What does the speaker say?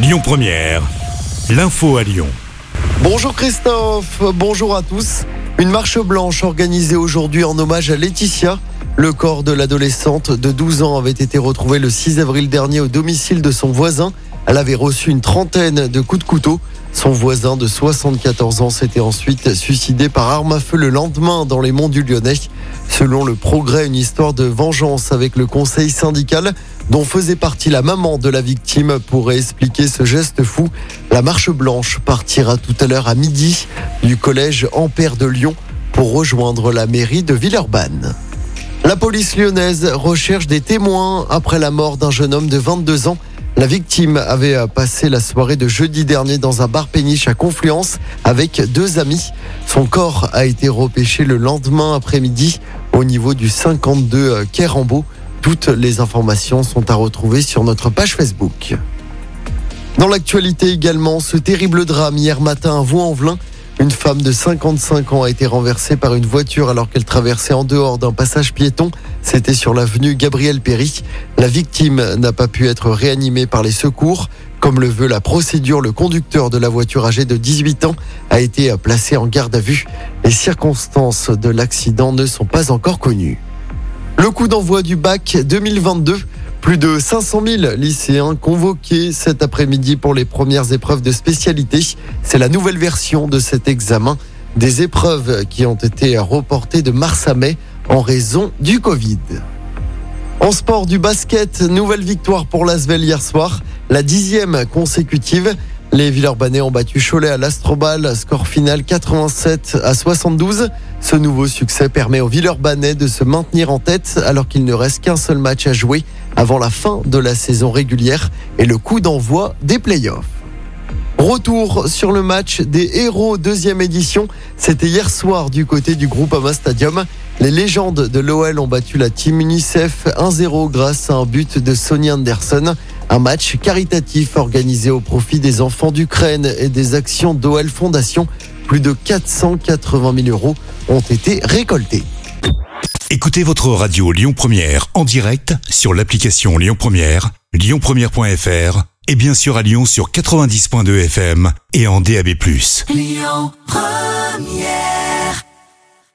Lyon Première, l'info à Lyon. Bonjour Christophe, bonjour à tous. Une marche blanche organisée aujourd'hui en hommage à Laetitia. Le corps de l'adolescente de 12 ans avait été retrouvé le 6 avril dernier au domicile de son voisin. Elle avait reçu une trentaine de coups de couteau. Son voisin de 74 ans s'était ensuite suicidé par arme à feu le lendemain dans les monts du Lyonnais. Selon le progrès, une histoire de vengeance avec le conseil syndical dont faisait partie la maman de la victime pourrait expliquer ce geste fou. La marche blanche partira tout à l'heure à midi du collège Ampère de Lyon pour rejoindre la mairie de Villeurbanne. La police lyonnaise recherche des témoins après la mort d'un jeune homme de 22 ans. La victime avait passé la soirée de jeudi dernier dans un bar péniche à Confluence avec deux amis. Son corps a été repêché le lendemain après-midi au niveau du 52 Kérambeau. Toutes les informations sont à retrouver sur notre page Facebook. Dans l'actualité également, ce terrible drame hier matin à Vaux-en-Velin. Une femme de 55 ans a été renversée par une voiture alors qu'elle traversait en dehors d'un passage piéton. C'était sur l'avenue Gabriel Péry. La victime n'a pas pu être réanimée par les secours. Comme le veut la procédure, le conducteur de la voiture âgé de 18 ans a été placé en garde à vue. Les circonstances de l'accident ne sont pas encore connues. Le coup d'envoi du bac 2022. Plus de 500 000 lycéens convoqués cet après-midi pour les premières épreuves de spécialité. C'est la nouvelle version de cet examen. Des épreuves qui ont été reportées de mars à mai en raison du Covid. En sport du basket, nouvelle victoire pour l'Asvel hier soir, la dixième consécutive. Les Villeurbanais ont battu Cholet à l'Astrobal, score final 87 à 72. Ce nouveau succès permet aux Villeurbanais de se maintenir en tête alors qu'il ne reste qu'un seul match à jouer avant la fin de la saison régulière et le coup d'envoi des playoffs. Retour sur le match des héros deuxième édition. C'était hier soir du côté du groupe Ama Stadium. Les légendes de l'OL ont battu la team UNICEF 1-0 grâce à un but de Sonny Anderson. Un match caritatif organisé au profit des enfants d'Ukraine et des actions d'OL Fondation. Plus de 480 000 euros ont été récoltés. Écoutez votre radio Lyon Première en direct sur l'application Lyon Première, lyonpremière.fr et bien sûr à Lyon sur 90.2 FM et en DAB+. Lyon Première